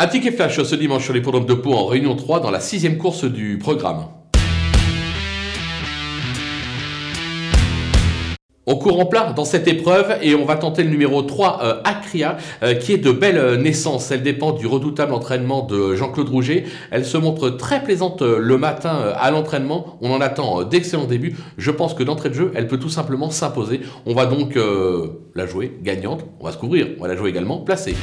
Un ticket flash ce dimanche sur les l'hippodrome de Pau en réunion 3 dans la sixième course du programme. On court en plat dans cette épreuve et on va tenter le numéro 3, euh, Acria, euh, qui est de belle euh, naissance. Elle dépend du redoutable entraînement de Jean-Claude Rouget. Elle se montre très plaisante euh, le matin à l'entraînement. On en attend d'excellents débuts. Je pense que d'entrée de jeu, elle peut tout simplement s'imposer. On va donc la jouer gagnante. On va se couvrir. On va la jouer également placée.